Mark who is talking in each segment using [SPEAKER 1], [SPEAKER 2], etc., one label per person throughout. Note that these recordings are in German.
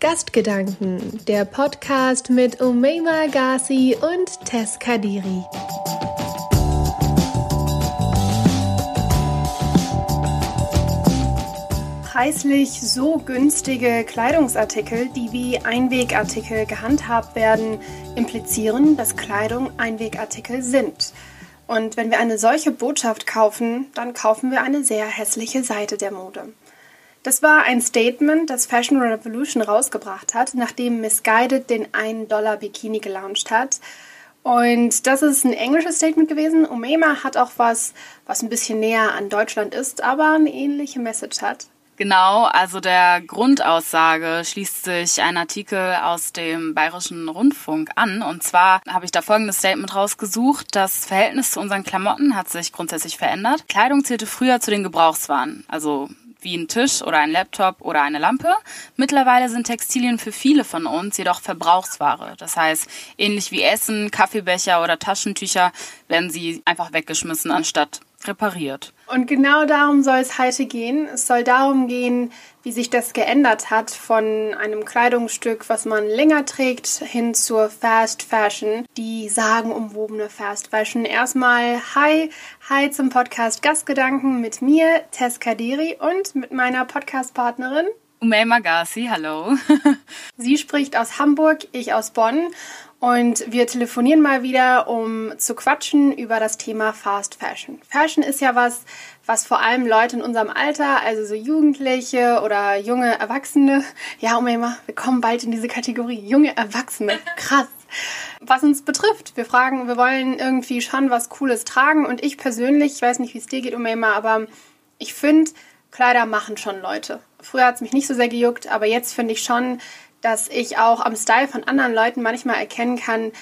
[SPEAKER 1] Gastgedanken, der Podcast mit Umeima Ghazi und Tess Kadiri.
[SPEAKER 2] Preislich so günstige Kleidungsartikel, die wie Einwegartikel gehandhabt werden, implizieren, dass Kleidung Einwegartikel sind. Und wenn wir eine solche Botschaft kaufen, dann kaufen wir eine sehr hässliche Seite der Mode. Das war ein Statement, das Fashion Revolution rausgebracht hat, nachdem Misguided den 1-Dollar-Bikini gelauncht hat. Und das ist ein englisches Statement gewesen. Umema hat auch was, was ein bisschen näher an Deutschland ist, aber eine ähnliche Message hat.
[SPEAKER 3] Genau, also der Grundaussage schließt sich ein Artikel aus dem Bayerischen Rundfunk an. Und zwar habe ich da folgendes Statement rausgesucht. Das Verhältnis zu unseren Klamotten hat sich grundsätzlich verändert. Kleidung zählte früher zu den Gebrauchswaren. Also wie ein Tisch oder ein Laptop oder eine Lampe. Mittlerweile sind Textilien für viele von uns jedoch Verbrauchsware. Das heißt, ähnlich wie Essen, Kaffeebecher oder Taschentücher werden sie einfach weggeschmissen, anstatt repariert.
[SPEAKER 2] Und genau darum soll es heute gehen. Es soll darum gehen, wie sich das geändert hat von einem Kleidungsstück, was man länger trägt, hin zur Fast Fashion, die sagenumwobene Fast Fashion. Erstmal hi, hi zum Podcast Gastgedanken mit mir, Tess Kadiri und mit meiner Podcastpartnerin
[SPEAKER 3] Umay Magasi, hallo.
[SPEAKER 2] Sie spricht aus Hamburg, ich aus Bonn und wir telefonieren mal wieder, um zu quatschen über das Thema Fast Fashion. Fashion ist ja was, was vor allem Leute in unserem Alter, also so Jugendliche oder junge Erwachsene, ja, um mal, wir kommen bald in diese Kategorie, junge Erwachsene, krass. Was uns betrifft, wir fragen, wir wollen irgendwie schon was Cooles tragen und ich persönlich, ich weiß nicht, wie es dir geht, Umema, aber ich finde, Kleider machen schon Leute. Früher hat es mich nicht so sehr gejuckt, aber jetzt finde ich schon, dass ich auch am Style von anderen Leuten manchmal erkennen kann,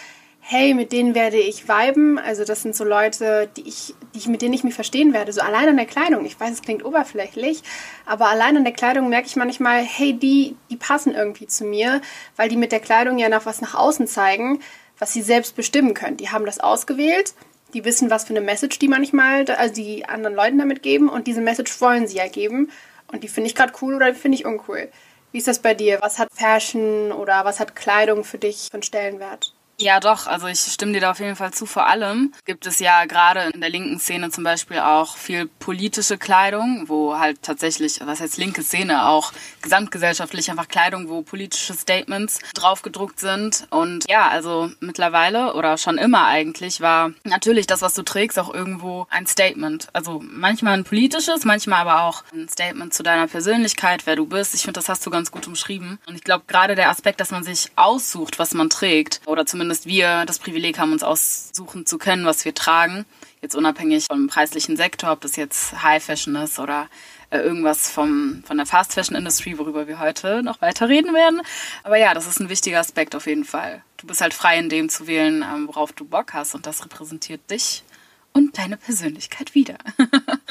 [SPEAKER 2] hey, mit denen werde ich viben. Also das sind so Leute, die ich, die ich, mit denen ich mich verstehen werde. So allein an der Kleidung. Ich weiß, es klingt oberflächlich, aber allein an der Kleidung merke ich manchmal, hey, die, die passen irgendwie zu mir, weil die mit der Kleidung ja noch was nach außen zeigen, was sie selbst bestimmen können. Die haben das ausgewählt. Die wissen, was für eine Message die manchmal, also die anderen Leuten damit geben und diese Message wollen sie ja geben. Und die finde ich gerade cool oder die finde ich uncool. Wie ist das bei dir? Was hat Fashion oder was hat Kleidung für dich einen Stellenwert?
[SPEAKER 3] Ja, doch. Also ich stimme dir da auf jeden Fall zu. Vor allem gibt es ja gerade in der linken Szene zum Beispiel auch viel politische Kleidung, wo halt tatsächlich, was heißt linke Szene, auch gesamtgesellschaftlich einfach Kleidung, wo politische Statements draufgedruckt sind. Und ja, also mittlerweile oder schon immer eigentlich war natürlich das, was du trägst, auch irgendwo ein Statement. Also manchmal ein politisches, manchmal aber auch ein Statement zu deiner Persönlichkeit, wer du bist. Ich finde, das hast du ganz gut umschrieben. Und ich glaube, gerade der Aspekt, dass man sich aussucht, was man trägt, oder zumindest zumindest wir das Privileg haben, uns aussuchen zu können, was wir tragen. Jetzt unabhängig vom preislichen Sektor, ob das jetzt High Fashion ist oder äh, irgendwas vom, von der Fast Fashion Industry, worüber wir heute noch weiter reden werden. Aber ja, das ist ein wichtiger Aspekt auf jeden Fall. Du bist halt frei in dem zu wählen, ähm, worauf du Bock hast und das repräsentiert dich und deine Persönlichkeit wieder.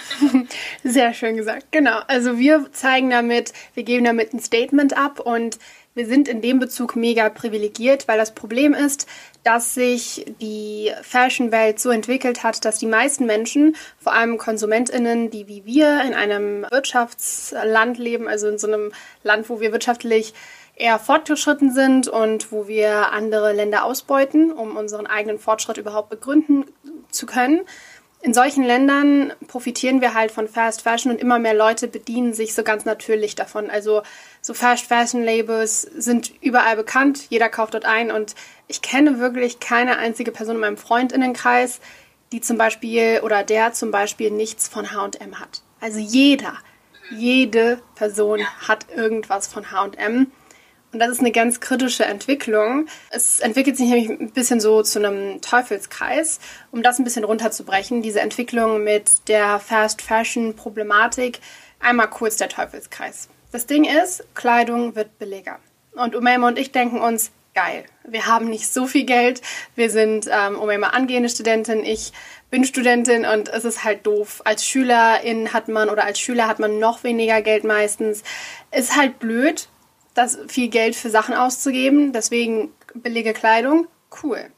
[SPEAKER 2] Sehr schön gesagt. Genau. Also wir zeigen damit, wir geben damit ein Statement ab und wir sind in dem Bezug mega privilegiert, weil das Problem ist, dass sich die Fashion-Welt so entwickelt hat, dass die meisten Menschen, vor allem KonsumentInnen, die wie wir in einem Wirtschaftsland leben, also in so einem Land, wo wir wirtschaftlich eher fortgeschritten sind und wo wir andere Länder ausbeuten, um unseren eigenen Fortschritt überhaupt begründen zu können, in solchen Ländern profitieren wir halt von Fast Fashion und immer mehr Leute bedienen sich so ganz natürlich davon. Also so Fast Fashion Labels sind überall bekannt, jeder kauft dort ein und ich kenne wirklich keine einzige Person in meinem Freundinnenkreis, die zum Beispiel oder der zum Beispiel nichts von H&M hat. Also jeder, jede Person hat irgendwas von H&M. Und das ist eine ganz kritische Entwicklung. Es entwickelt sich nämlich ein bisschen so zu einem Teufelskreis. Um das ein bisschen runterzubrechen, diese Entwicklung mit der Fast Fashion Problematik, einmal kurz der Teufelskreis. Das Ding ist, Kleidung wird billiger. Und Umema und ich denken uns, geil. Wir haben nicht so viel Geld. Wir sind ähm, Umema angehende Studentin. Ich bin Studentin und es ist halt doof. Als Schülerin hat man oder als Schüler hat man noch weniger Geld meistens. Ist halt blöd, das viel Geld für Sachen auszugeben. Deswegen billige Kleidung, cool.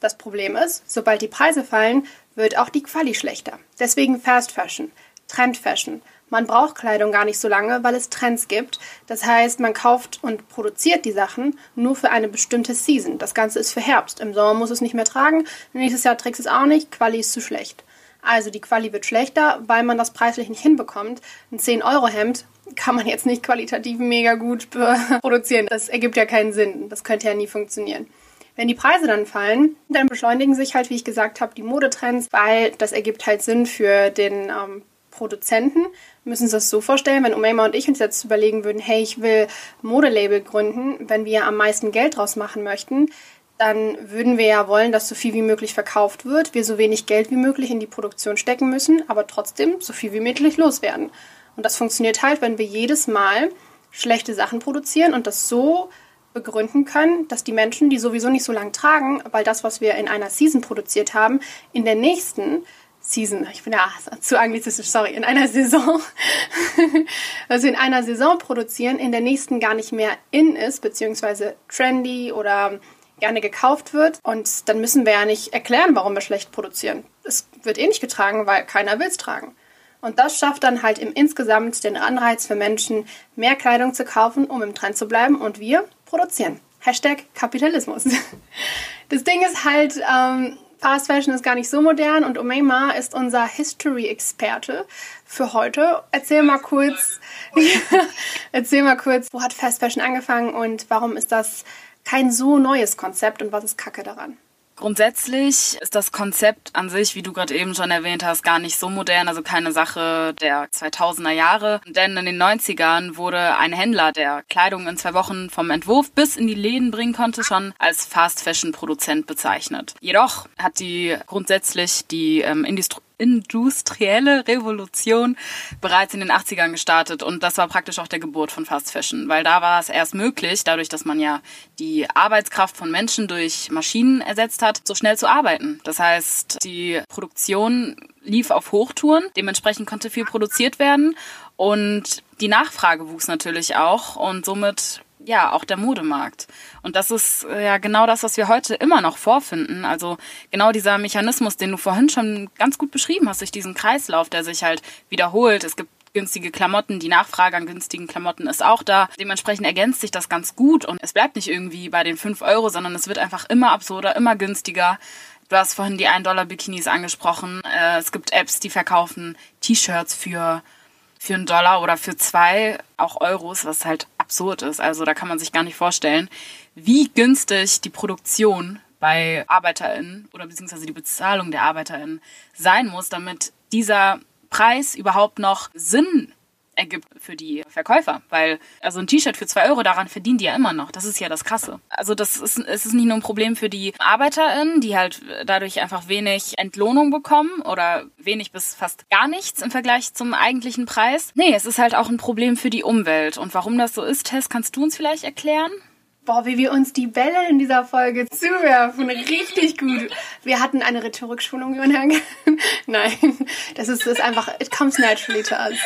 [SPEAKER 2] Das Problem ist, sobald die Preise fallen, wird auch die Quali schlechter. Deswegen Fast Fashion, Trend Fashion, Man braucht Kleidung gar nicht so lange, weil es Trends gibt. Das heißt, man kauft und produziert die Sachen nur für eine bestimmte Season. Das Ganze ist für Herbst. Im Sommer muss es nicht mehr tragen. Nächstes Jahr trägst es auch nicht. Quali ist zu schlecht. Also die Quali wird schlechter, weil man das preislich nicht hinbekommt. Ein 10-Euro-Hemd kann man jetzt nicht qualitativ mega gut produzieren. Das ergibt ja keinen Sinn. Das könnte ja nie funktionieren. Wenn die Preise dann fallen, dann beschleunigen sich halt, wie ich gesagt habe, die Modetrends, weil das ergibt halt Sinn für den ähm, Produzenten müssen Sie es so vorstellen, wenn Umayma und ich uns jetzt überlegen würden, hey, ich will Modelabel gründen, wenn wir am meisten Geld draus machen möchten, dann würden wir ja wollen, dass so viel wie möglich verkauft wird, wir so wenig Geld wie möglich in die Produktion stecken müssen, aber trotzdem so viel wie möglich loswerden. Und das funktioniert halt, wenn wir jedes Mal schlechte Sachen produzieren und das so begründen können, dass die Menschen, die sowieso nicht so lange tragen, weil das, was wir in einer Season produziert haben, in der nächsten Season, ich bin ja zu anglizistisch, sorry, in einer Saison, also in einer Saison produzieren, in der nächsten gar nicht mehr in ist, beziehungsweise trendy oder gerne gekauft wird. Und dann müssen wir ja nicht erklären, warum wir schlecht produzieren. Es wird eh nicht getragen, weil keiner will es tragen. Und das schafft dann halt im insgesamt den Anreiz für Menschen, mehr Kleidung zu kaufen, um im Trend zu bleiben. Und wir produzieren. Hashtag Kapitalismus. Das Ding ist halt, ähm, Fast Fashion ist gar nicht so modern und Umayma ist unser History-Experte für heute. Erzähl mal kurz, erzähl mal kurz, wo hat Fast Fashion angefangen und warum ist das kein so neues Konzept und was ist Kacke daran?
[SPEAKER 3] Grundsätzlich ist das Konzept an sich, wie du gerade eben schon erwähnt hast, gar nicht so modern, also keine Sache der 2000er Jahre. Denn in den 90ern wurde ein Händler, der Kleidung in zwei Wochen vom Entwurf bis in die Läden bringen konnte, schon als Fast Fashion Produzent bezeichnet. Jedoch hat die grundsätzlich die ähm, Industrie industrielle Revolution bereits in den 80ern gestartet. Und das war praktisch auch der Geburt von Fast Fashion, weil da war es erst möglich, dadurch, dass man ja die Arbeitskraft von Menschen durch Maschinen ersetzt hat, so schnell zu arbeiten. Das heißt, die Produktion lief auf Hochtouren, dementsprechend konnte viel produziert werden. Und die Nachfrage wuchs natürlich auch. Und somit ja, auch der Modemarkt. Und das ist äh, ja genau das, was wir heute immer noch vorfinden. Also genau dieser Mechanismus, den du vorhin schon ganz gut beschrieben hast, durch diesen Kreislauf, der sich halt wiederholt. Es gibt günstige Klamotten, die Nachfrage an günstigen Klamotten ist auch da. Dementsprechend ergänzt sich das ganz gut und es bleibt nicht irgendwie bei den 5 Euro, sondern es wird einfach immer absurder, immer günstiger. Du hast vorhin die 1-Dollar-Bikinis angesprochen. Äh, es gibt Apps, die verkaufen T-Shirts für für einen Dollar oder für zwei auch Euros, was halt absurd ist. Also da kann man sich gar nicht vorstellen, wie günstig die Produktion bei ArbeiterInnen oder beziehungsweise die Bezahlung der ArbeiterInnen sein muss, damit dieser Preis überhaupt noch Sinn ergibt für die Verkäufer. Weil, also ein T-Shirt für zwei Euro, daran verdienen die ja immer noch. Das ist ja das Krasse. Also das ist, es ist nicht nur ein Problem für die ArbeiterInnen, die halt dadurch einfach wenig Entlohnung bekommen oder wenig bis fast gar nichts im Vergleich zum eigentlichen Preis. Nee, es ist halt auch ein Problem für die Umwelt. Und warum das so ist, Tess, kannst du uns vielleicht erklären?
[SPEAKER 2] Boah, wie wir uns die Bälle in dieser Folge zuwerfen. Richtig gut. Wir hatten eine Rhetorikschulung, Johann. Nein, das ist, das ist einfach, it comes naturally to us.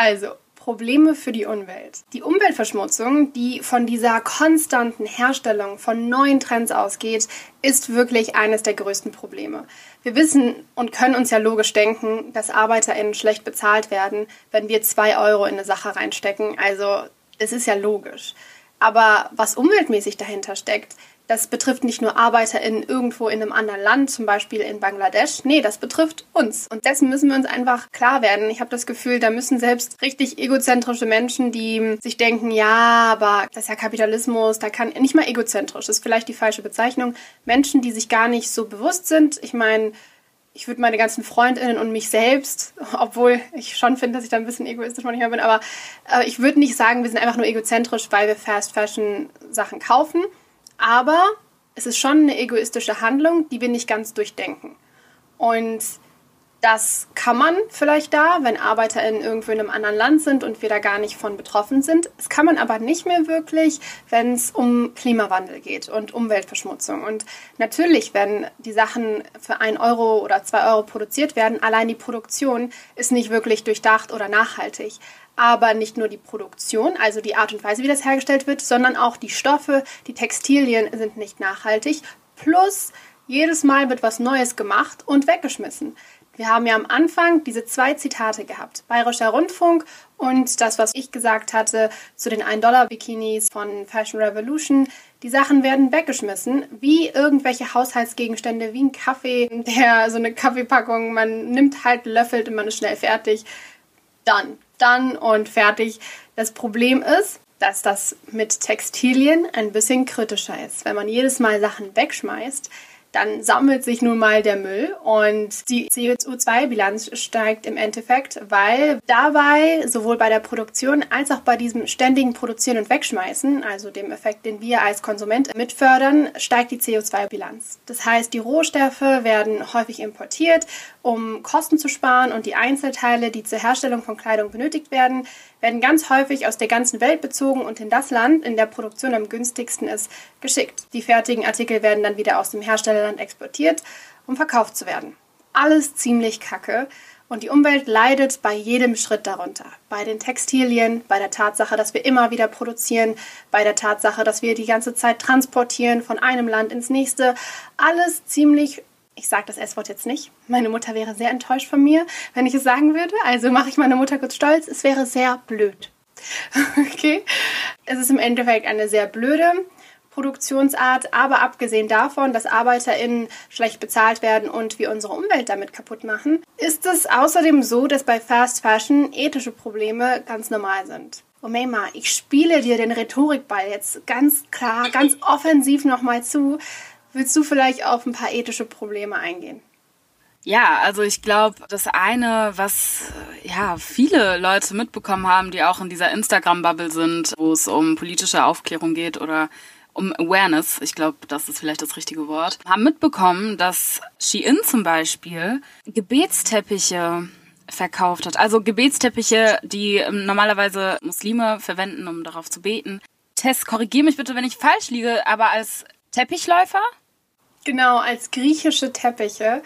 [SPEAKER 2] Also, Probleme für die Umwelt. Die Umweltverschmutzung, die von dieser konstanten Herstellung von neuen Trends ausgeht, ist wirklich eines der größten Probleme. Wir wissen und können uns ja logisch denken, dass ArbeiterInnen schlecht bezahlt werden, wenn wir zwei Euro in eine Sache reinstecken. Also, es ist ja logisch. Aber was umweltmäßig dahinter steckt, das betrifft nicht nur ArbeiterInnen irgendwo in einem anderen Land, zum Beispiel in Bangladesch. Nee, das betrifft uns. Und dessen müssen wir uns einfach klar werden. Ich habe das Gefühl, da müssen selbst richtig egozentrische Menschen, die sich denken, ja, aber das ist ja Kapitalismus, da kann nicht mal egozentrisch, ist vielleicht die falsche Bezeichnung. Menschen, die sich gar nicht so bewusst sind. Ich meine, ich würde meine ganzen Freundinnen und mich selbst, obwohl ich schon finde, dass ich da ein bisschen egoistisch manchmal bin, aber äh, ich würde nicht sagen, wir sind einfach nur egozentrisch, weil wir Fast Fashion Sachen kaufen. Aber es ist schon eine egoistische Handlung, die wir nicht ganz durchdenken. Und das kann man vielleicht da, wenn ArbeiterInnen irgendwo in einem anderen Land sind und wir da gar nicht von betroffen sind. Das kann man aber nicht mehr wirklich, wenn es um Klimawandel geht und Umweltverschmutzung. Und natürlich, wenn die Sachen für ein Euro oder zwei Euro produziert werden, allein die Produktion ist nicht wirklich durchdacht oder nachhaltig aber nicht nur die Produktion, also die Art und Weise, wie das hergestellt wird, sondern auch die Stoffe, die Textilien sind nicht nachhaltig. Plus jedes Mal wird was Neues gemacht und weggeschmissen. Wir haben ja am Anfang diese zwei Zitate gehabt. Bayerischer Rundfunk und das, was ich gesagt hatte zu den 1-Dollar-Bikinis von Fashion Revolution. Die Sachen werden weggeschmissen, wie irgendwelche Haushaltsgegenstände, wie ein Kaffee, der so eine Kaffeepackung, man nimmt halt, löffelt und man ist schnell fertig. Dann, dann und fertig. Das Problem ist, dass das mit Textilien ein bisschen kritischer ist. Wenn man jedes Mal Sachen wegschmeißt, dann sammelt sich nun mal der Müll und die CO2-Bilanz steigt im Endeffekt, weil dabei sowohl bei der Produktion als auch bei diesem ständigen Produzieren und Wegschmeißen, also dem Effekt, den wir als Konsument mitfördern, steigt die CO2-Bilanz. Das heißt, die Rohstoffe werden häufig importiert, um Kosten zu sparen und die Einzelteile, die zur Herstellung von Kleidung benötigt werden, werden ganz häufig aus der ganzen Welt bezogen und in das Land, in der Produktion am günstigsten ist, geschickt. Die fertigen Artikel werden dann wieder aus dem Herstellerland exportiert, um verkauft zu werden. Alles ziemlich kacke. Und die Umwelt leidet bei jedem Schritt darunter. Bei den Textilien, bei der Tatsache, dass wir immer wieder produzieren, bei der Tatsache, dass wir die ganze Zeit transportieren von einem Land ins nächste. Alles ziemlich ich sage das S-Wort jetzt nicht. Meine Mutter wäre sehr enttäuscht von mir, wenn ich es sagen würde. Also mache ich meine Mutter kurz stolz. Es wäre sehr blöd. okay? Es ist im Endeffekt eine sehr blöde Produktionsart, aber abgesehen davon, dass ArbeiterInnen schlecht bezahlt werden und wir unsere Umwelt damit kaputt machen, ist es außerdem so, dass bei Fast Fashion ethische Probleme ganz normal sind. Omeima, ich spiele dir den Rhetorikball jetzt ganz klar, ganz offensiv nochmal zu. Willst du vielleicht auf ein paar ethische Probleme eingehen?
[SPEAKER 3] Ja, also ich glaube, das eine, was ja viele Leute mitbekommen haben, die auch in dieser Instagram-Bubble sind, wo es um politische Aufklärung geht oder um Awareness, ich glaube, das ist vielleicht das richtige Wort, haben mitbekommen, dass Shein zum Beispiel Gebetsteppiche verkauft hat. Also Gebetsteppiche, die normalerweise Muslime verwenden, um darauf zu beten. Tess, korrigiere mich bitte, wenn ich falsch liege, aber als Teppichläufer?
[SPEAKER 2] Genau, als griechische Teppiche.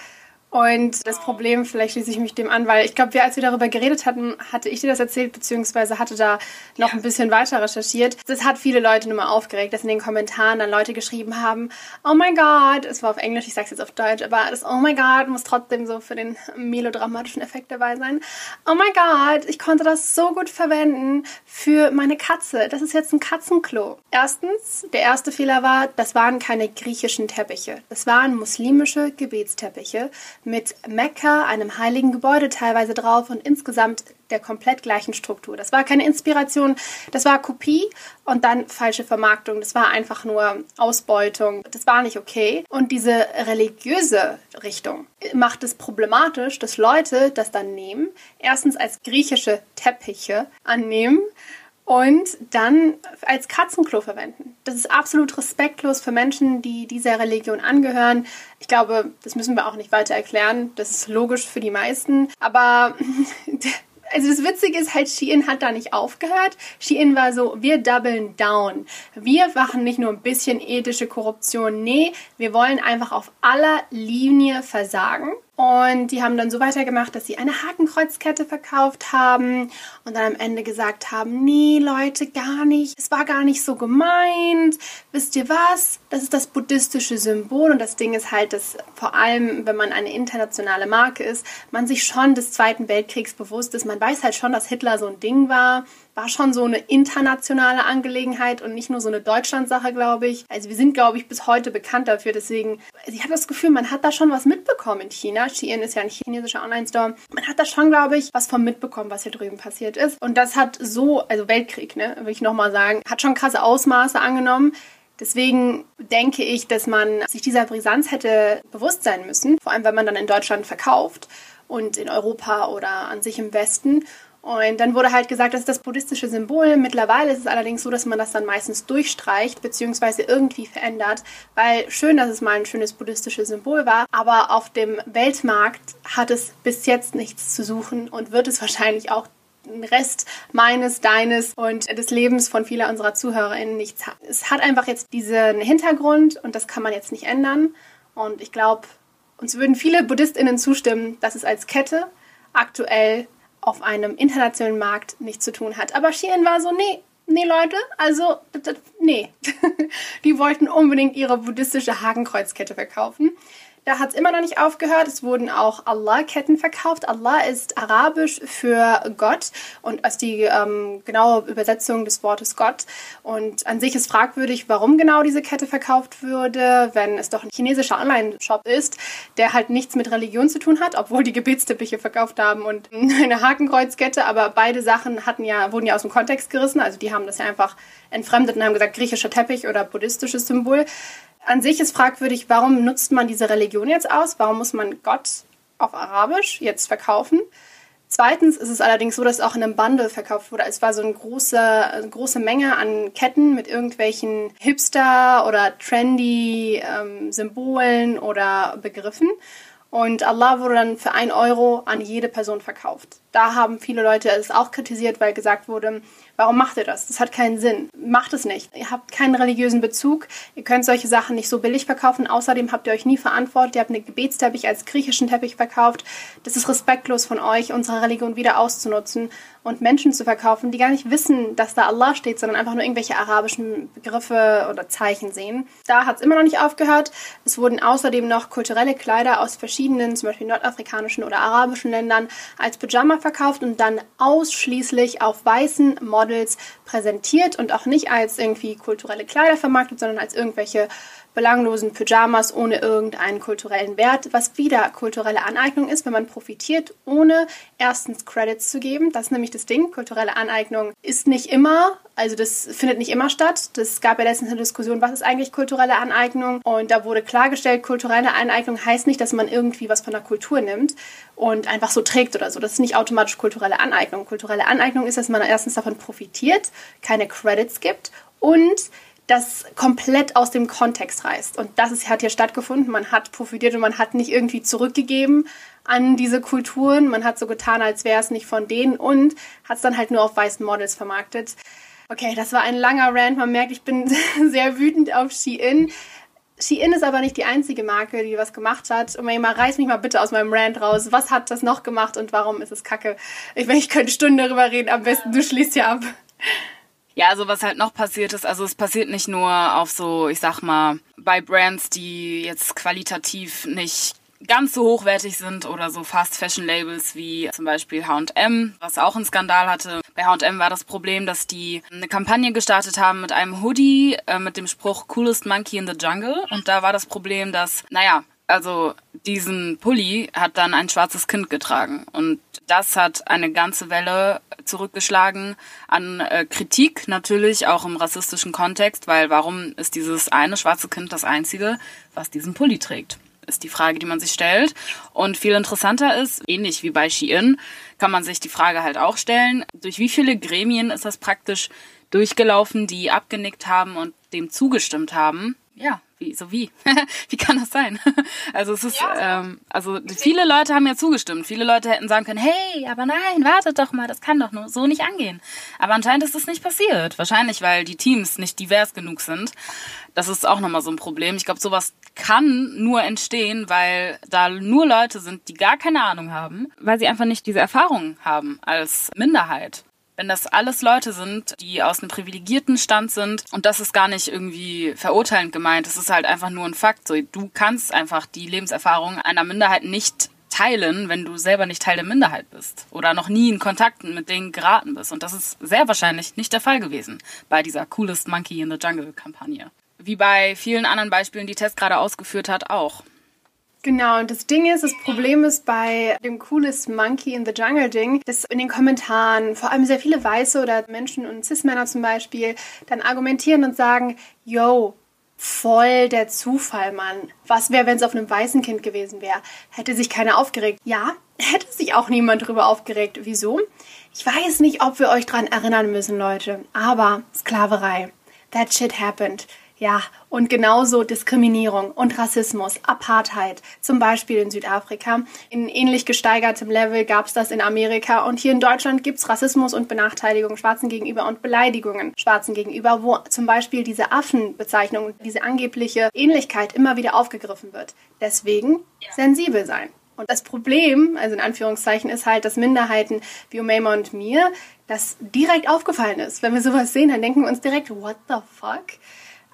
[SPEAKER 2] Und das Problem, vielleicht schließe ich mich dem an, weil ich glaube, wir, als wir darüber geredet hatten, hatte ich dir das erzählt, beziehungsweise hatte da noch ja. ein bisschen weiter recherchiert. Das hat viele Leute nur mal aufgeregt, dass in den Kommentaren dann Leute geschrieben haben, oh mein Gott, es war auf Englisch, ich sag's jetzt auf Deutsch, aber das Oh mein Gott muss trotzdem so für den melodramatischen Effekt dabei sein. Oh mein Gott, ich konnte das so gut verwenden für meine Katze. Das ist jetzt ein Katzenklo. Erstens, der erste Fehler war, das waren keine griechischen Teppiche. Das waren muslimische Gebetsteppiche mit Mekka, einem heiligen Gebäude teilweise drauf und insgesamt der komplett gleichen Struktur. Das war keine Inspiration, das war Kopie und dann falsche Vermarktung. Das war einfach nur Ausbeutung. Das war nicht okay. Und diese religiöse Richtung macht es problematisch, dass Leute das dann nehmen, erstens als griechische Teppiche annehmen und dann als Katzenklo verwenden. Das ist absolut respektlos für Menschen, die dieser Religion angehören. Ich glaube, das müssen wir auch nicht weiter erklären. Das ist logisch für die meisten. Aber also das Witzige ist halt, Shein hat da nicht aufgehört. Shein war so, wir doublen down. Wir machen nicht nur ein bisschen ethische Korruption. Nee, wir wollen einfach auf aller Linie versagen. Und die haben dann so weitergemacht, dass sie eine Hakenkreuzkette verkauft haben und dann am Ende gesagt haben, nee Leute, gar nicht, es war gar nicht so gemeint. Wisst ihr was? Das ist das buddhistische Symbol und das Ding ist halt, dass vor allem, wenn man eine internationale Marke ist, man sich schon des Zweiten Weltkriegs bewusst ist. Man weiß halt schon, dass Hitler so ein Ding war war schon so eine internationale Angelegenheit und nicht nur so eine Deutschlandsache, glaube ich. Also wir sind, glaube ich, bis heute bekannt dafür. Deswegen, also ich habe das Gefühl, man hat da schon was mitbekommen in China. Shein ist ja ein chinesischer Online-Store. Man hat da schon, glaube ich, was von mitbekommen, was hier drüben passiert ist. Und das hat so, also Weltkrieg, ne, will ich nochmal sagen, hat schon krasse Ausmaße angenommen. Deswegen denke ich, dass man sich dieser Brisanz hätte bewusst sein müssen, vor allem wenn man dann in Deutschland verkauft und in Europa oder an sich im Westen. Und dann wurde halt gesagt, das ist das buddhistische Symbol. Mittlerweile ist es allerdings so, dass man das dann meistens durchstreicht bzw. irgendwie verändert, weil schön, dass es mal ein schönes buddhistisches Symbol war, aber auf dem Weltmarkt hat es bis jetzt nichts zu suchen und wird es wahrscheinlich auch den Rest meines, deines und des Lebens von vieler unserer ZuhörerInnen nichts haben. Es hat einfach jetzt diesen Hintergrund und das kann man jetzt nicht ändern. Und ich glaube, uns würden viele BuddhistInnen zustimmen, dass es als Kette aktuell auf einem internationalen Markt nichts zu tun hat. Aber Shein war so, nee, nee Leute, also nee. die wollten unbedingt ihre buddhistische Hakenkreuzkette verkaufen. Da hat es immer noch nicht aufgehört. Es wurden auch Allah-Ketten verkauft. Allah ist arabisch für Gott und als die ähm, genaue Übersetzung des Wortes Gott. Und an sich ist fragwürdig, warum genau diese Kette verkauft würde, wenn es doch ein chinesischer Online-Shop ist, der halt nichts mit Religion zu tun hat, obwohl die Gebetsteppiche verkauft haben und eine Hakenkreuzkette. Aber beide Sachen hatten ja, wurden ja aus dem Kontext gerissen. Also die haben das ja einfach entfremdet und haben gesagt, griechischer Teppich oder buddhistisches Symbol an sich ist fragwürdig, warum nutzt man diese Religion jetzt aus? Warum muss man Gott auf Arabisch jetzt verkaufen? Zweitens ist es allerdings so, dass es auch in einem Bundle verkauft wurde. Es war so eine große, eine große Menge an Ketten mit irgendwelchen Hipster- oder trendy ähm, oder Begriffen. Und Allah wurde dann für ein Euro an jede Person verkauft. Da haben viele Leute es auch kritisiert, weil gesagt wurde, Warum macht ihr das? Das hat keinen Sinn. Macht es nicht. Ihr habt keinen religiösen Bezug. Ihr könnt solche Sachen nicht so billig verkaufen. Außerdem habt ihr euch nie verantwortet. Ihr habt einen Gebetsteppich als griechischen Teppich verkauft. Das ist respektlos von euch, unsere Religion wieder auszunutzen und Menschen zu verkaufen, die gar nicht wissen, dass da Allah steht, sondern einfach nur irgendwelche arabischen Begriffe oder Zeichen sehen. Da hat es immer noch nicht aufgehört. Es wurden außerdem noch kulturelle Kleider aus verschiedenen, zum Beispiel nordafrikanischen oder arabischen Ländern, als Pyjama verkauft und dann ausschließlich auf weißen Models präsentiert und auch nicht als irgendwie kulturelle Kleider vermarktet, sondern als irgendwelche belanglosen Pyjamas ohne irgendeinen kulturellen Wert, was wieder kulturelle Aneignung ist, wenn man profitiert, ohne erstens Credits zu geben. Das ist nämlich das Ding. Kulturelle Aneignung ist nicht immer, also das findet nicht immer statt. Das gab ja letztens eine Diskussion, was ist eigentlich kulturelle Aneignung? Und da wurde klargestellt, kulturelle Aneignung heißt nicht, dass man irgendwie was von der Kultur nimmt und einfach so trägt oder so. Das ist nicht automatisch kulturelle Aneignung. Kulturelle Aneignung ist, dass man erstens davon profitiert, keine Credits gibt und das komplett aus dem Kontext reißt. Und das ist, hat hier stattgefunden. Man hat profitiert und man hat nicht irgendwie zurückgegeben an diese Kulturen. Man hat so getan, als wäre es nicht von denen und hat es dann halt nur auf weißen Models vermarktet. Okay, das war ein langer Rant. Man merkt, ich bin sehr wütend auf Shein. Shein ist aber nicht die einzige Marke, die was gemacht hat. Und mal reiß mich mal bitte aus meinem Rant raus. Was hat das noch gemacht und warum ist es kacke? Ich, ich könnte Stunden darüber reden. Am besten du schließt ja ab.
[SPEAKER 3] Ja, also was halt noch passiert ist, also es passiert nicht nur auf so, ich sag mal, bei Brands, die jetzt qualitativ nicht ganz so hochwertig sind oder so Fast Fashion Labels wie zum Beispiel H&M, was auch einen Skandal hatte. Bei H&M war das Problem, dass die eine Kampagne gestartet haben mit einem Hoodie äh, mit dem Spruch Coolest Monkey in the Jungle und da war das Problem, dass, naja, also diesen Pulli hat dann ein schwarzes Kind getragen und das hat eine ganze Welle zurückgeschlagen an äh, Kritik natürlich auch im rassistischen Kontext, weil warum ist dieses eine schwarze Kind das einzige, was diesen Pulli trägt? Ist die Frage, die man sich stellt. Und viel interessanter ist, ähnlich wie bei Shein, kann man sich die Frage halt auch stellen, durch wie viele Gremien ist das praktisch durchgelaufen, die abgenickt haben und dem zugestimmt haben? Ja, wie, so wie? wie kann das sein? also es ist, ja, ähm, also viele Leute haben ja zugestimmt. Viele Leute hätten sagen können, hey, aber nein, wartet doch mal, das kann doch nur so nicht angehen. Aber anscheinend ist das nicht passiert. Wahrscheinlich, weil die Teams nicht divers genug sind. Das ist auch nochmal so ein Problem. Ich glaube, sowas kann nur entstehen, weil da nur Leute sind, die gar keine Ahnung haben, weil sie einfach nicht diese Erfahrung haben als Minderheit wenn das alles Leute sind, die aus einem privilegierten Stand sind und das ist gar nicht irgendwie verurteilend gemeint, das ist halt einfach nur ein Fakt. So, du kannst einfach die Lebenserfahrung einer Minderheit nicht teilen, wenn du selber nicht Teil der Minderheit bist oder noch nie in Kontakten mit denen geraten bist. Und das ist sehr wahrscheinlich nicht der Fall gewesen bei dieser Coolest Monkey in the Jungle Kampagne. Wie bei vielen anderen Beispielen, die Tess gerade ausgeführt hat, auch.
[SPEAKER 2] Genau, und das Ding ist, das Problem ist bei dem Coolest Monkey in the Jungle Ding, dass in den Kommentaren vor allem sehr viele Weiße oder Menschen und Cis-Männer zum Beispiel dann argumentieren und sagen, yo, voll der Zufall, Mann. Was wäre, wenn es auf einem weißen Kind gewesen wäre? Hätte sich keiner aufgeregt? Ja, hätte sich auch niemand drüber aufgeregt. Wieso? Ich weiß nicht, ob wir euch dran erinnern müssen, Leute, aber Sklaverei. That shit happened. Ja, und genauso Diskriminierung und Rassismus, Apartheid, zum Beispiel in Südafrika. In ähnlich gesteigertem Level gab es das in Amerika und hier in Deutschland gibt es Rassismus und Benachteiligung Schwarzen gegenüber und Beleidigungen Schwarzen gegenüber, wo zum Beispiel diese Affenbezeichnung, diese angebliche Ähnlichkeit immer wieder aufgegriffen wird. Deswegen sensibel sein. Und das Problem, also in Anführungszeichen, ist halt, dass Minderheiten wie Umayma und mir das direkt aufgefallen ist. Wenn wir sowas sehen, dann denken wir uns direkt, what the fuck?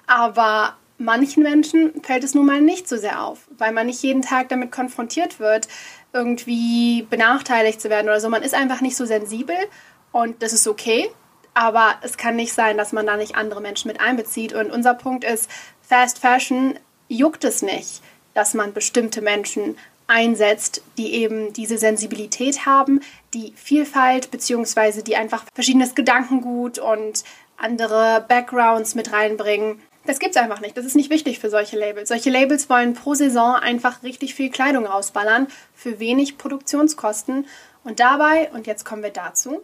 [SPEAKER 2] Aber manchen Menschen fällt es nun mal nicht so sehr auf, weil man nicht jeden Tag damit konfrontiert wird, irgendwie benachteiligt zu werden oder so. Man ist einfach nicht so sensibel und das ist okay. Aber es kann nicht sein, dass man da nicht andere Menschen mit einbezieht. Und unser Punkt ist, Fast Fashion juckt es nicht, dass man bestimmte Menschen einsetzt, die eben diese Sensibilität haben, die Vielfalt beziehungsweise die einfach verschiedenes Gedankengut und andere Backgrounds mit reinbringen. Das gibt es einfach nicht. Das ist nicht wichtig für solche Labels. Solche Labels wollen pro Saison einfach richtig viel Kleidung rausballern für wenig Produktionskosten. Und dabei, und jetzt kommen wir dazu,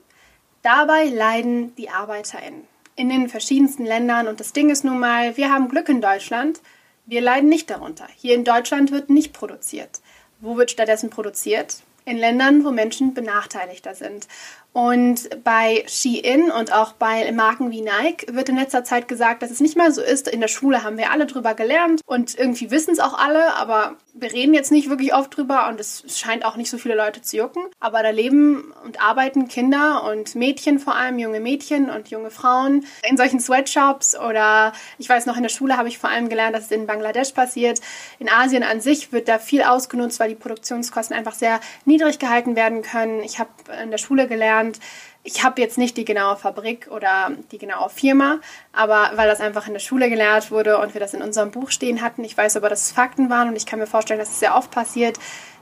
[SPEAKER 2] dabei leiden die ArbeiterInnen in den verschiedensten Ländern. Und das Ding ist nun mal, wir haben Glück in Deutschland. Wir leiden nicht darunter. Hier in Deutschland wird nicht produziert. Wo wird stattdessen produziert? In Ländern, wo Menschen benachteiligter sind. Und bei Shein und auch bei Marken wie Nike wird in letzter Zeit gesagt, dass es nicht mal so ist. In der Schule haben wir alle drüber gelernt und irgendwie wissen es auch alle, aber wir reden jetzt nicht wirklich oft drüber und es scheint auch nicht so viele Leute zu jucken. Aber da leben und arbeiten Kinder und Mädchen vor allem, junge Mädchen und junge Frauen in solchen Sweatshops oder ich weiß noch, in der Schule habe ich vor allem gelernt, dass es in Bangladesch passiert. In Asien an sich wird da viel ausgenutzt, weil die Produktionskosten einfach sehr niedrig gehalten werden können. Ich habe in der Schule gelernt, Deutschland. Ich habe jetzt nicht die genaue Fabrik oder die genaue Firma, aber weil das einfach in der Schule gelehrt wurde und wir das in unserem Buch stehen hatten, ich weiß aber, dass es Fakten waren und ich kann mir vorstellen, dass es sehr oft passiert,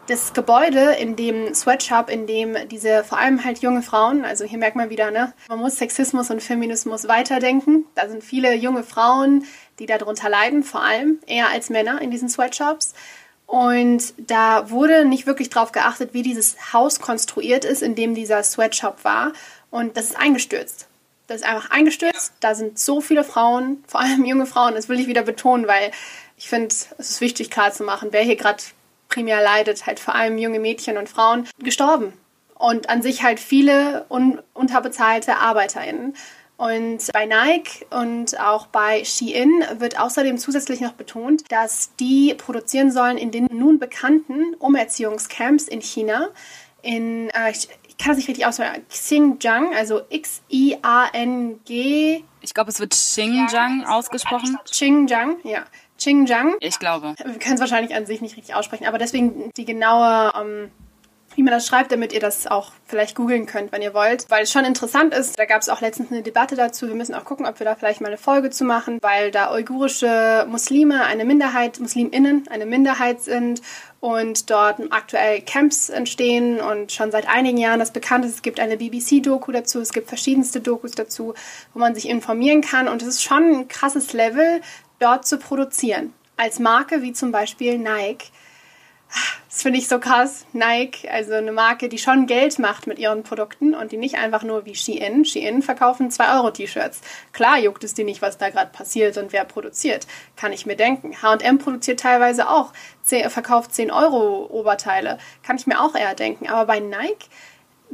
[SPEAKER 2] das Gebäude in dem Sweatshop, in dem diese vor allem halt junge Frauen, also hier merkt man wieder, ne, man muss Sexismus und Feminismus weiterdenken. Da sind viele junge Frauen, die darunter leiden, vor allem eher als Männer in diesen Sweatshops. Und da wurde nicht wirklich darauf geachtet, wie dieses Haus konstruiert ist, in dem dieser Sweatshop war. Und das ist eingestürzt. Das ist einfach eingestürzt. Da sind so viele Frauen, vor allem junge Frauen, das will ich wieder betonen, weil ich finde, es ist wichtig klar zu machen, wer hier gerade primär leidet, halt vor allem junge Mädchen und Frauen, gestorben. Und an sich halt viele un unterbezahlte ArbeiterInnen. Und bei Nike und auch bei Shein wird außerdem zusätzlich noch betont, dass die produzieren sollen in den nun bekannten Umerziehungscamps in China. In, äh, ich, ich kann das nicht richtig aussprechen, Xinjiang, also X-I-A-N-G.
[SPEAKER 3] Ich glaube, es wird Xinjiang ausgesprochen.
[SPEAKER 2] Xinjiang, ja. Xinjiang.
[SPEAKER 3] Ich glaube.
[SPEAKER 2] Wir können es wahrscheinlich an sich nicht richtig aussprechen, aber deswegen die genaue ähm, wie man das schreibt, damit ihr das auch vielleicht googeln könnt, wenn ihr wollt. Weil es schon interessant ist, da gab es auch letztens eine Debatte dazu. Wir müssen auch gucken, ob wir da vielleicht mal eine Folge zu machen, weil da uigurische Muslime eine Minderheit, MuslimInnen eine Minderheit sind und dort aktuell Camps entstehen und schon seit einigen Jahren das bekannt ist. Es gibt eine BBC-Doku dazu, es gibt verschiedenste Dokus dazu, wo man sich informieren kann und es ist schon ein krasses Level, dort zu produzieren. Als Marke wie zum Beispiel Nike finde ich so krass. Nike, also eine Marke, die schon Geld macht mit ihren Produkten und die nicht einfach nur wie Shein. Shein verkaufen 2-Euro-T-Shirts. Klar juckt es die nicht, was da gerade passiert und wer produziert. Kann ich mir denken. H&M produziert teilweise auch, verkauft 10 Euro Oberteile. Kann ich mir auch eher denken. Aber bei Nike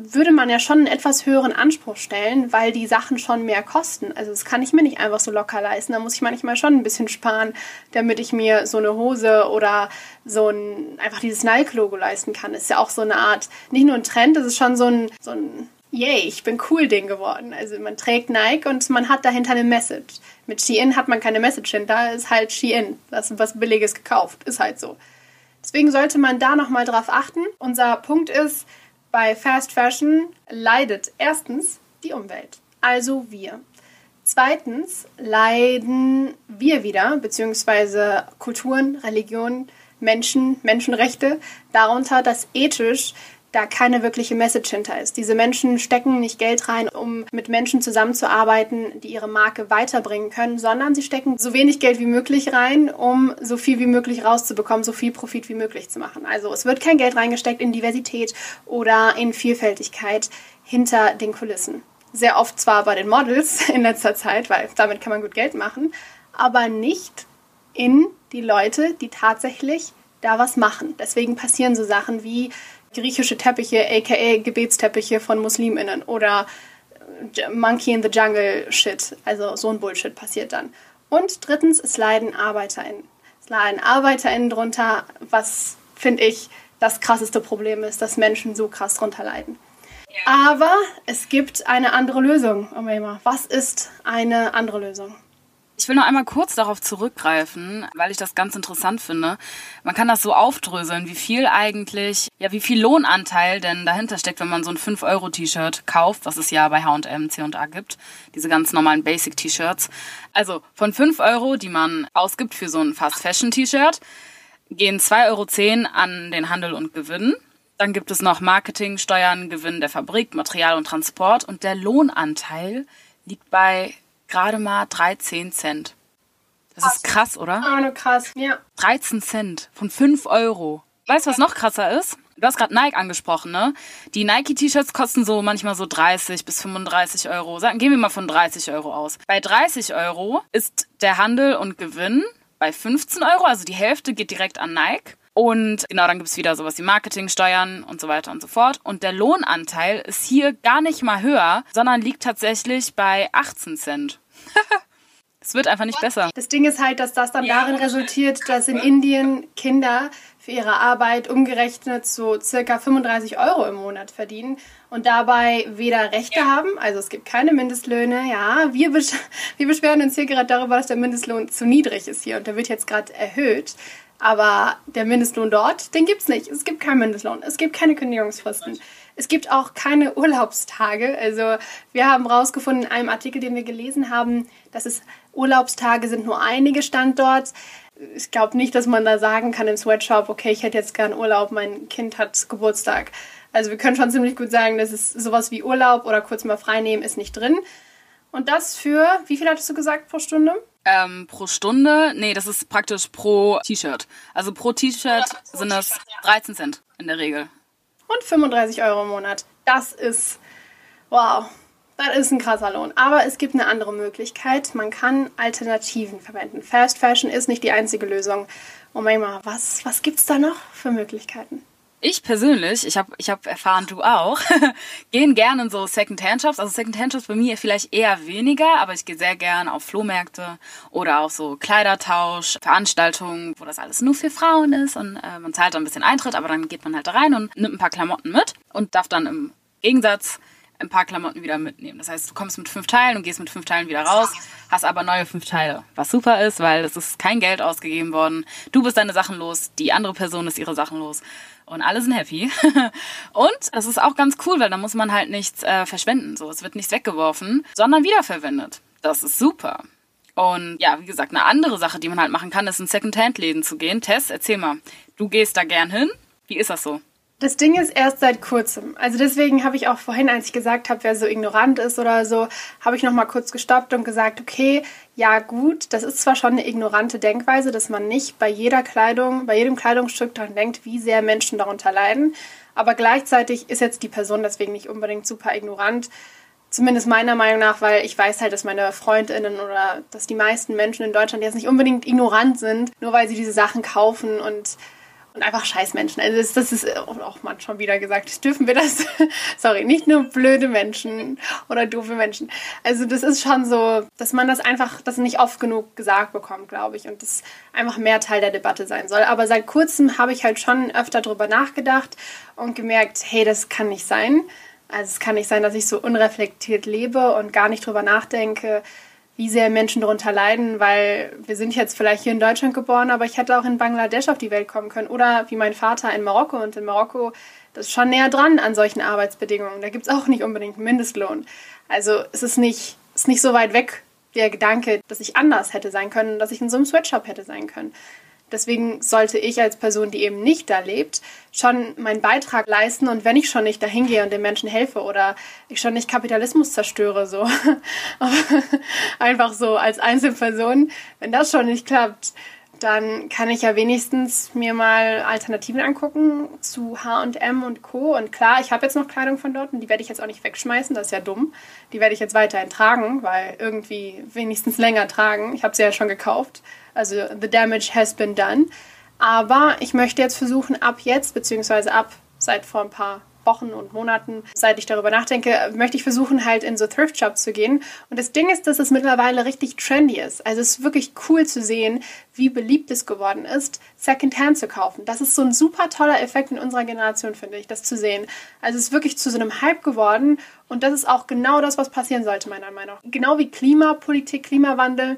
[SPEAKER 2] würde man ja schon einen etwas höheren Anspruch stellen, weil die Sachen schon mehr kosten. Also das kann ich mir nicht einfach so locker leisten. Da muss ich manchmal schon ein bisschen sparen, damit ich mir so eine Hose oder so ein einfach dieses Nike-Logo leisten kann. Das ist ja auch so eine Art, nicht nur ein Trend, das ist schon so ein, so ein Yay, ich bin cool Ding geworden. Also man trägt Nike und man hat dahinter eine Message. Mit Shein hat man keine Message hinter, ist halt Shein. Das ist was Billiges gekauft, ist halt so. Deswegen sollte man da nochmal drauf achten. Unser Punkt ist, bei Fast Fashion leidet erstens die Umwelt, also wir. Zweitens leiden wir wieder, beziehungsweise Kulturen, Religionen, Menschen, Menschenrechte, darunter, dass ethisch da keine wirkliche Message hinter ist. Diese Menschen stecken nicht Geld rein, um mit Menschen zusammenzuarbeiten, die ihre Marke weiterbringen können, sondern sie stecken so wenig Geld wie möglich rein, um so viel wie möglich rauszubekommen, so viel Profit wie möglich zu machen. Also es wird kein Geld reingesteckt in Diversität oder in Vielfältigkeit hinter den Kulissen. Sehr oft zwar bei den Models in letzter Zeit, weil damit kann man gut Geld machen, aber nicht in die Leute, die tatsächlich da was machen. Deswegen passieren so Sachen wie griechische Teppiche, aka Gebetsteppiche von Musliminnen oder äh, Monkey in the Jungle Shit. Also so ein Bullshit passiert dann. Und drittens, es leiden ArbeiterInnen. Es leiden ArbeiterInnen drunter, was finde ich das krasseste Problem ist, dass Menschen so krass drunter leiden. Ja. Aber es gibt eine andere Lösung, Omema. Was ist eine andere Lösung?
[SPEAKER 3] Ich will noch einmal kurz darauf zurückgreifen, weil ich das ganz interessant finde. Man kann das so aufdröseln, wie viel eigentlich, ja, wie viel Lohnanteil denn dahinter steckt, wenn man so ein 5-Euro-T-Shirt kauft, was es ja bei H&M, C&A gibt. Diese ganz normalen Basic-T-Shirts. Also von 5 Euro, die man ausgibt für so ein Fast-Fashion-T-Shirt, gehen 2,10 Euro an den Handel und Gewinn. Dann gibt es noch Marketing, Steuern, Gewinn der Fabrik, Material und Transport. Und der Lohnanteil liegt bei gerade mal 13 Cent. Das krass. ist krass, oder?
[SPEAKER 2] Ah, krass, ja.
[SPEAKER 3] 13 Cent von 5 Euro. Weißt du, was noch krasser ist? Du hast gerade Nike angesprochen, ne? Die Nike-T-Shirts kosten so manchmal so 30 bis 35 Euro. Sagen, gehen wir mal von 30 Euro aus. Bei 30 Euro ist der Handel und Gewinn bei 15 Euro, also die Hälfte geht direkt an Nike. Und genau, dann gibt es wieder sowas wie Marketingsteuern und so weiter und so fort. Und der Lohnanteil ist hier gar nicht mal höher, sondern liegt tatsächlich bei 18 Cent. es wird einfach nicht besser.
[SPEAKER 2] Das Ding ist halt, dass das dann darin resultiert, dass in Indien Kinder für ihre Arbeit umgerechnet so circa 35 Euro im Monat verdienen und dabei weder Rechte ja. haben, also es gibt keine Mindestlöhne. Ja, wir, besch wir beschweren uns hier gerade darüber, dass der Mindestlohn zu niedrig ist hier und der wird jetzt gerade erhöht. Aber der Mindestlohn dort, den gibt es nicht. Es gibt keinen Mindestlohn. Es gibt keine Kündigungsfristen. Es gibt auch keine Urlaubstage. Also wir haben rausgefunden in einem Artikel, den wir gelesen haben, dass es Urlaubstage sind nur einige Standorts. Ich glaube nicht, dass man da sagen kann im Sweatshop, okay, ich hätte jetzt gern Urlaub, mein Kind hat Geburtstag. Also wir können schon ziemlich gut sagen, dass es sowas wie Urlaub oder kurz mal frei nehmen ist nicht drin. Und das für, wie viel hattest du gesagt pro Stunde?
[SPEAKER 3] Ähm, pro Stunde, nee, das ist praktisch pro T-Shirt. Also pro T-Shirt sind das 13 Cent in der Regel.
[SPEAKER 2] Und 35 Euro im Monat. Das ist, wow, das ist ein krasser Lohn. Aber es gibt eine andere Möglichkeit. Man kann Alternativen verwenden. Fast Fashion ist nicht die einzige Lösung. Und manchmal, was, was gibt es da noch für Möglichkeiten?
[SPEAKER 3] Ich persönlich, ich habe ich hab erfahren, du auch, gehen gerne in so Second-Hand-Shops. Also Second-Hand-Shops bei mir vielleicht eher weniger, aber ich gehe sehr gerne auf Flohmärkte oder auf so Kleidertausch, Veranstaltungen, wo das alles nur für Frauen ist und äh, man zahlt dann ein bisschen Eintritt, aber dann geht man halt rein und nimmt ein paar Klamotten mit und darf dann im Gegensatz ein paar Klamotten wieder mitnehmen. Das heißt, du kommst mit fünf Teilen und gehst mit fünf Teilen wieder raus, hast aber neue fünf Teile. Was super ist, weil es ist kein Geld ausgegeben worden. Du bist deine Sachen los, die andere Person ist ihre Sachen los und alle sind happy. und das ist auch ganz cool, weil da muss man halt nichts äh, verschwenden. So, es wird nichts weggeworfen, sondern wiederverwendet. Das ist super. Und ja, wie gesagt, eine andere Sache, die man halt machen kann, ist in Secondhand-Läden zu gehen. Tess, erzähl mal. Du gehst da gern hin. Wie ist das so?
[SPEAKER 2] Das Ding ist erst seit kurzem. Also deswegen habe ich auch vorhin, als ich gesagt habe, wer so ignorant ist oder so, habe ich noch mal kurz gestoppt und gesagt, okay, ja gut, das ist zwar schon eine ignorante Denkweise, dass man nicht bei jeder Kleidung, bei jedem Kleidungsstück daran denkt, wie sehr Menschen darunter leiden, aber gleichzeitig ist jetzt die Person deswegen nicht unbedingt super ignorant. Zumindest meiner Meinung nach, weil ich weiß halt, dass meine Freundinnen oder dass die meisten Menschen in Deutschland jetzt nicht unbedingt ignorant sind, nur weil sie diese Sachen kaufen und und einfach Scheißmenschen. Also das, das ist auch mal schon wieder gesagt. Dürfen wir das? Sorry, nicht nur blöde Menschen oder doofe Menschen. Also das ist schon so, dass man das einfach, das nicht oft genug gesagt bekommt, glaube ich. Und das einfach mehr Teil der Debatte sein soll. Aber seit kurzem habe ich halt schon öfter drüber nachgedacht und gemerkt, hey, das kann nicht sein. Also es kann nicht sein, dass ich so unreflektiert lebe und gar nicht drüber nachdenke, wie sehr Menschen darunter leiden, weil wir sind jetzt vielleicht hier in Deutschland geboren, aber ich hätte auch in Bangladesch auf die Welt kommen können oder wie mein Vater in Marokko und in Marokko, das ist schon näher dran an solchen Arbeitsbedingungen. Da gibt es auch nicht unbedingt einen Mindestlohn. Also es ist nicht, es ist nicht so weit weg, der Gedanke, dass ich anders hätte sein können, dass ich in so einem Sweatshop hätte sein können. Deswegen sollte ich als Person, die eben nicht da lebt, schon meinen Beitrag leisten. Und wenn ich schon nicht dahin gehe und den Menschen helfe oder ich schon nicht Kapitalismus zerstöre, so einfach so als Einzelperson, wenn das schon nicht klappt, dann kann ich ja wenigstens mir mal Alternativen angucken zu H&M und Co. Und klar, ich habe jetzt noch Kleidung von dort und die werde ich jetzt auch nicht wegschmeißen, das ist ja dumm. Die werde ich jetzt weiterhin tragen, weil irgendwie wenigstens länger tragen. Ich habe sie ja schon gekauft. Also the damage has been done. Aber ich möchte jetzt versuchen, ab jetzt, beziehungsweise ab seit vor ein paar Wochen und Monaten, seit ich darüber nachdenke, möchte ich versuchen, halt in so Thrift Shops zu gehen. Und das Ding ist, dass es mittlerweile richtig trendy ist. Also es ist wirklich cool zu sehen, wie beliebt es geworden ist, Secondhand zu kaufen. Das ist so ein super toller Effekt in unserer Generation, finde ich, das zu sehen. Also es ist wirklich zu so einem Hype geworden. Und das ist auch genau das, was passieren sollte, meiner Meinung nach. Genau wie Klimapolitik, Klimawandel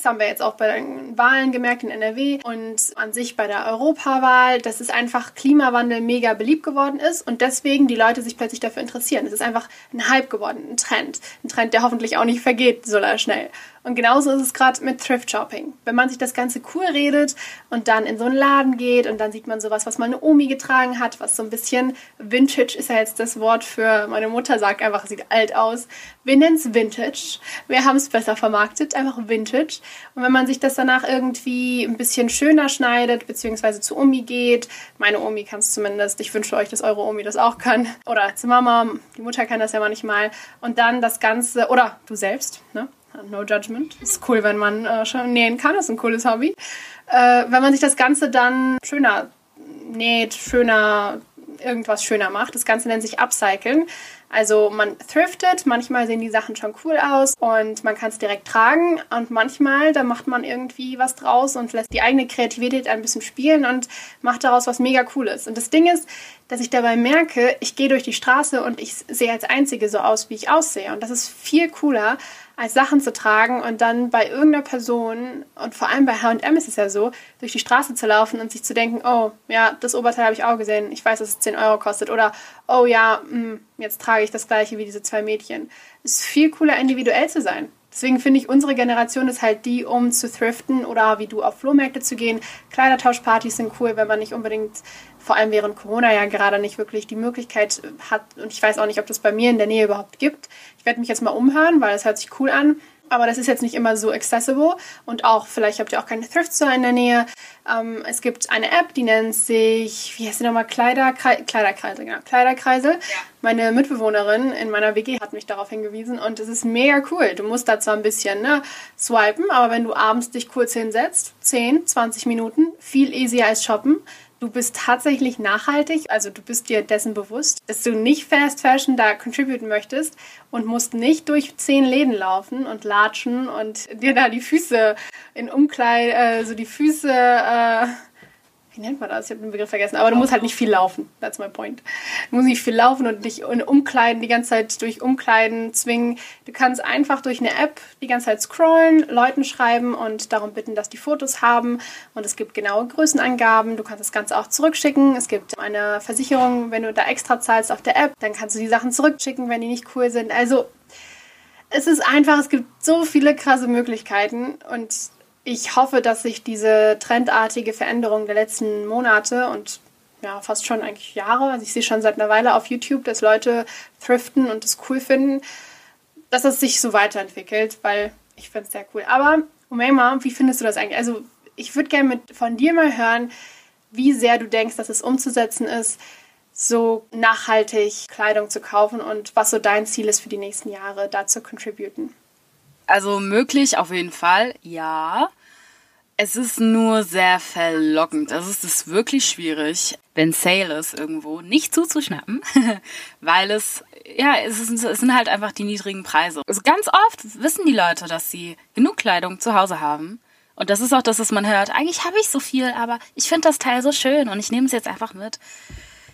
[SPEAKER 2] Das haben wir jetzt auch bei den Wahlen gemerkt in NRW und an sich bei der Europawahl, dass es einfach Klimawandel mega beliebt geworden ist und deswegen die Leute sich plötzlich dafür interessieren. Es ist einfach ein Hype geworden, ein Trend. Ein Trend, der hoffentlich auch nicht vergeht so schnell. Und genauso ist es gerade mit Thrift Shopping. Wenn man sich das Ganze cool redet und dann in so einen Laden geht und dann sieht man sowas, was mal eine Omi getragen hat, was so ein bisschen Vintage ist ja jetzt das Wort für meine Mutter sagt einfach, sieht alt aus. Wir nennen es Vintage. Wir haben es besser vermarktet, einfach Vintage. Und wenn man sich das danach irgendwie ein bisschen schöner schneidet, beziehungsweise zu Omi geht, meine Omi kann es zumindest, ich wünsche euch, dass eure Omi das auch kann, oder zu Mama, die Mutter kann das ja manchmal, und dann das Ganze, oder du selbst, ne? No judgment. Ist cool, wenn man äh, schon nähen kann. Ist ein cooles Hobby. Äh, wenn man sich das Ganze dann schöner näht, schöner, irgendwas schöner macht. Das Ganze nennt sich Upcyclen. Also man thriftet, manchmal sehen die Sachen schon cool aus und man kann es direkt tragen und manchmal, da macht man irgendwie was draus und lässt die eigene Kreativität ein bisschen spielen und macht daraus was mega cooles. Und das Ding ist, dass ich dabei merke, ich gehe durch die Straße und ich sehe als Einzige so aus, wie ich aussehe. Und das ist viel cooler, als Sachen zu tragen und dann bei irgendeiner Person, und vor allem bei H&M ist es ja so, durch die Straße zu laufen und sich zu denken, oh, ja, das Oberteil habe ich auch gesehen, ich weiß, dass es 10 Euro kostet. Oder, oh ja, mh, hm, jetzt trage ich das gleiche wie diese zwei Mädchen. Es ist viel cooler, individuell zu sein. Deswegen finde ich, unsere Generation ist halt die, um zu thriften oder wie du auf Flohmärkte zu gehen. Kleidertauschpartys sind cool, wenn man nicht unbedingt, vor allem während Corona ja gerade nicht wirklich die Möglichkeit hat. Und ich weiß auch nicht, ob das bei mir in der Nähe überhaupt gibt. Ich werde mich jetzt mal umhören, weil es hört sich cool an. Aber das ist jetzt nicht immer so accessible und auch, vielleicht habt ihr auch keine Thrift Store in der Nähe. Ähm, es gibt eine App, die nennt sich, wie heißt die nochmal? Kleiderkreisel, Kleiderkreisel, genau. Kleiderkreisel. Ja. Meine Mitbewohnerin in meiner WG hat mich darauf hingewiesen und es ist mega cool. Du musst da zwar ein bisschen ne, swipen, aber wenn du abends dich kurz hinsetzt, 10, 20 Minuten, viel easier als shoppen du bist tatsächlich nachhaltig, also du bist dir dessen bewusst, dass du nicht Fast Fashion da contributen möchtest und musst nicht durch zehn Läden laufen und latschen und dir da die Füße in Umkleid, äh, so die Füße äh, wie nennt man das? Ich habe den Begriff vergessen. Aber du musst halt nicht viel laufen. That's my point. Du musst nicht viel laufen und dich Umkleiden die ganze Zeit durch Umkleiden zwingen. Du kannst einfach durch eine App die ganze Zeit scrollen, Leuten schreiben und darum bitten, dass die Fotos haben. Und es gibt genaue Größenangaben. Du kannst das Ganze auch zurückschicken. Es gibt eine Versicherung, wenn du da extra zahlst auf der App, dann kannst du die Sachen zurückschicken, wenn die nicht cool sind. Also es ist einfach, es gibt so viele krasse Möglichkeiten und ich hoffe, dass sich diese trendartige Veränderung der letzten Monate und ja, fast schon eigentlich Jahre, also ich sehe schon seit einer Weile auf YouTube, dass Leute thriften und es cool finden, dass es sich so weiterentwickelt, weil ich finde es sehr cool. Aber, Umayma, wie findest du das eigentlich? Also, ich würde gerne von dir mal hören, wie sehr du denkst, dass es umzusetzen ist, so nachhaltig Kleidung zu kaufen und was so dein Ziel ist für die nächsten Jahre, da zu contributen.
[SPEAKER 3] Also möglich auf jeden Fall, ja. Es ist nur sehr verlockend. Also es ist wirklich schwierig, wenn Sale ist irgendwo, nicht zuzuschnappen, weil es, ja, es, ist, es sind halt einfach die niedrigen Preise. Also ganz oft wissen die Leute, dass sie genug Kleidung zu Hause haben. Und das ist auch das, was man hört. Eigentlich habe ich so viel, aber ich finde das Teil so schön und ich nehme es jetzt einfach mit.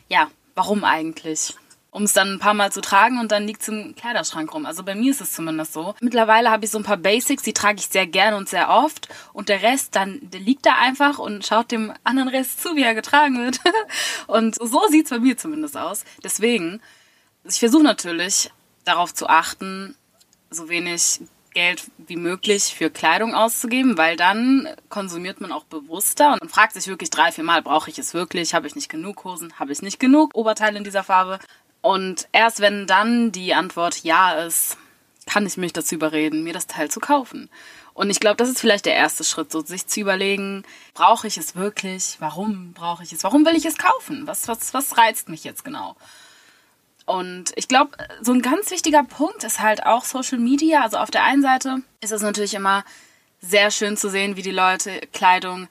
[SPEAKER 3] Ja, warum eigentlich? Um es dann ein paar Mal zu tragen und dann liegt es im Kleiderschrank rum. Also bei mir ist es zumindest so. Mittlerweile habe ich so ein paar Basics, die trage ich sehr gerne und sehr oft und der Rest dann, der liegt da einfach und schaut dem anderen Rest zu, wie er getragen wird. und so sieht es bei mir zumindest aus. Deswegen, ich versuche natürlich darauf zu achten, so wenig Geld wie möglich für Kleidung auszugeben, weil dann konsumiert man auch bewusster und fragt sich wirklich drei, vier Mal, brauche ich es wirklich? Habe ich nicht genug Hosen? Habe ich nicht genug Oberteile in dieser Farbe? Und erst wenn dann die Antwort ja ist, kann ich mich dazu überreden, mir das Teil zu kaufen. Und ich glaube, das ist vielleicht der erste Schritt, so sich zu überlegen, brauche ich es wirklich? Warum brauche ich es? Warum will ich es kaufen? Was, was, was reizt mich jetzt genau? Und ich glaube, so ein ganz wichtiger Punkt ist halt auch Social Media. Also auf der einen Seite ist es natürlich immer sehr schön zu sehen, wie die Leute Kleidung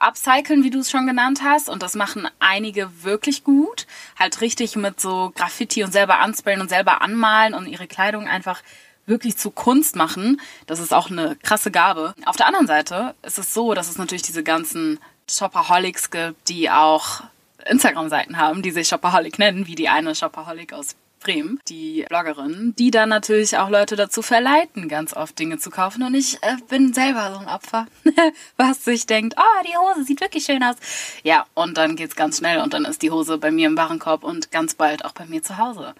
[SPEAKER 3] upcyclen, wie du es schon genannt hast. Und das machen einige wirklich gut. Halt richtig mit so Graffiti und selber ansprayen und selber anmalen und ihre Kleidung einfach wirklich zu Kunst machen. Das ist auch eine krasse Gabe. Auf der anderen Seite ist es so, dass es natürlich diese ganzen Shopaholics gibt, die auch Instagram-Seiten haben, die sich Shopaholic nennen, wie die eine Shopaholic aus Bremen, die Bloggerin, die dann natürlich auch Leute dazu verleiten, ganz oft Dinge zu kaufen. Und ich äh, bin selber so ein Opfer, was sich denkt, oh, die Hose sieht wirklich schön aus. Ja, und dann geht's ganz schnell und dann ist die Hose bei mir im Warenkorb und ganz bald auch bei mir zu Hause.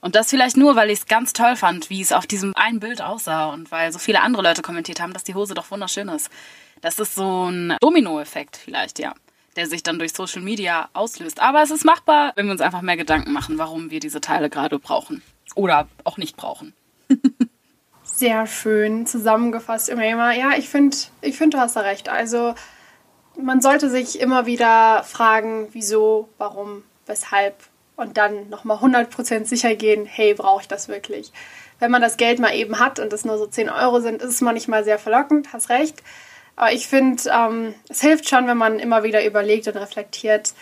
[SPEAKER 3] Und das vielleicht nur, weil ich es ganz toll fand, wie es auf diesem einen Bild aussah und weil so viele andere Leute kommentiert haben, dass die Hose doch wunderschön ist. Das ist so ein Domino-Effekt vielleicht, ja, der sich dann durch Social Media auslöst. Aber es ist machbar, wenn wir uns einfach mehr Gedanken machen, warum wir diese Teile gerade brauchen. Oder auch nicht brauchen.
[SPEAKER 2] Sehr schön zusammengefasst, Emma. Ja, ich finde, ich find, du hast da recht. Also man sollte sich immer wieder fragen, wieso, warum, weshalb und dann nochmal 100% sicher gehen, hey, brauche ich das wirklich? Wenn man das Geld mal eben hat und es nur so 10 Euro sind, ist es manchmal sehr verlockend, hast recht. Aber ich finde, ähm, es hilft schon, wenn man immer wieder überlegt und reflektiert,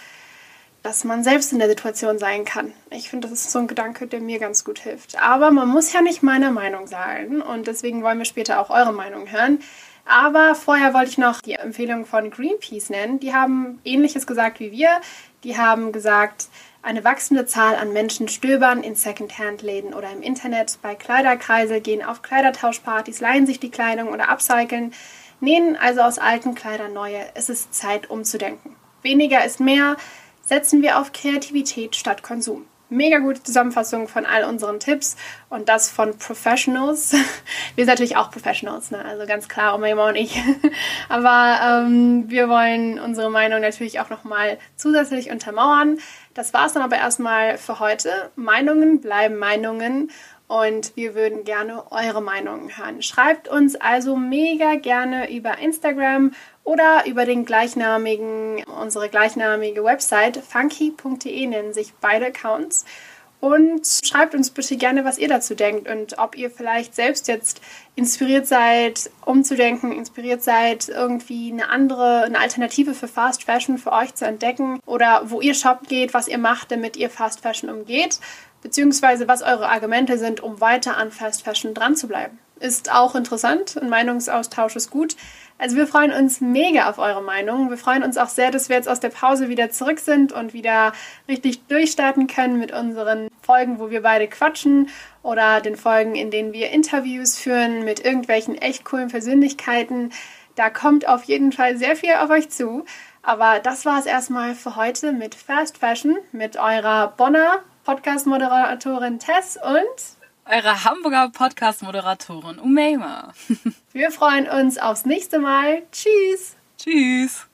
[SPEAKER 2] dass man selbst in der Situation sein kann. Ich finde, das ist so ein Gedanke, der mir ganz gut hilft. Aber man muss ja nicht meiner Meinung sein und deswegen wollen wir später auch eure Meinung hören. Aber vorher wollte ich noch die Empfehlung von Greenpeace nennen. Die haben ähnliches gesagt wie wir. Die haben gesagt, eine wachsende Zahl an Menschen stöbern in Secondhand-Läden oder im Internet, bei Kleiderkreisel, gehen auf Kleidertauschpartys, leihen sich die Kleidung oder upcyclen, nähen also aus alten Kleidern neue. Es ist Zeit umzudenken. Weniger ist mehr, setzen wir auf Kreativität statt Konsum mega gute Zusammenfassung von all unseren Tipps und das von Professionals. Wir sind natürlich auch Professionals, ne? also ganz klar, Oma und ich. Aber ähm, wir wollen unsere Meinung natürlich auch nochmal zusätzlich untermauern. Das war es dann aber erstmal für heute. Meinungen bleiben Meinungen und wir würden gerne eure Meinungen hören. Schreibt uns also mega gerne über Instagram oder über den gleichnamigen, unsere gleichnamige Website funky.de nennen sich beide Accounts. Und schreibt uns bitte gerne, was ihr dazu denkt und ob ihr vielleicht selbst jetzt inspiriert seid, umzudenken, inspiriert seid, irgendwie eine andere, eine Alternative für Fast Fashion für euch zu entdecken oder wo ihr shoppen geht, was ihr macht, damit ihr Fast Fashion umgeht, beziehungsweise was eure Argumente sind, um weiter an Fast Fashion dran zu bleiben. Ist auch interessant, ein Meinungsaustausch ist gut. Also wir freuen uns mega auf eure Meinung. Wir freuen uns auch sehr, dass wir jetzt aus der Pause wieder zurück sind und wieder richtig durchstarten können mit unseren Folgen, wo wir beide quatschen oder den Folgen, in denen wir Interviews führen mit irgendwelchen echt coolen Persönlichkeiten. Da kommt auf jeden Fall sehr viel auf euch zu. Aber das war es erstmal für heute mit Fast Fashion, mit eurer Bonner Podcast-Moderatorin Tess und
[SPEAKER 3] eure Hamburger Podcast-Moderatorin Umeima.
[SPEAKER 2] Wir freuen uns aufs nächste Mal. Tschüss.
[SPEAKER 3] Tschüss.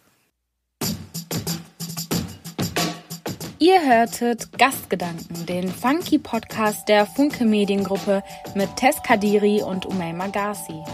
[SPEAKER 1] Ihr hörtet Gastgedanken, den funky Podcast der Funke Mediengruppe mit Tess Kadiri und Umeima Garci.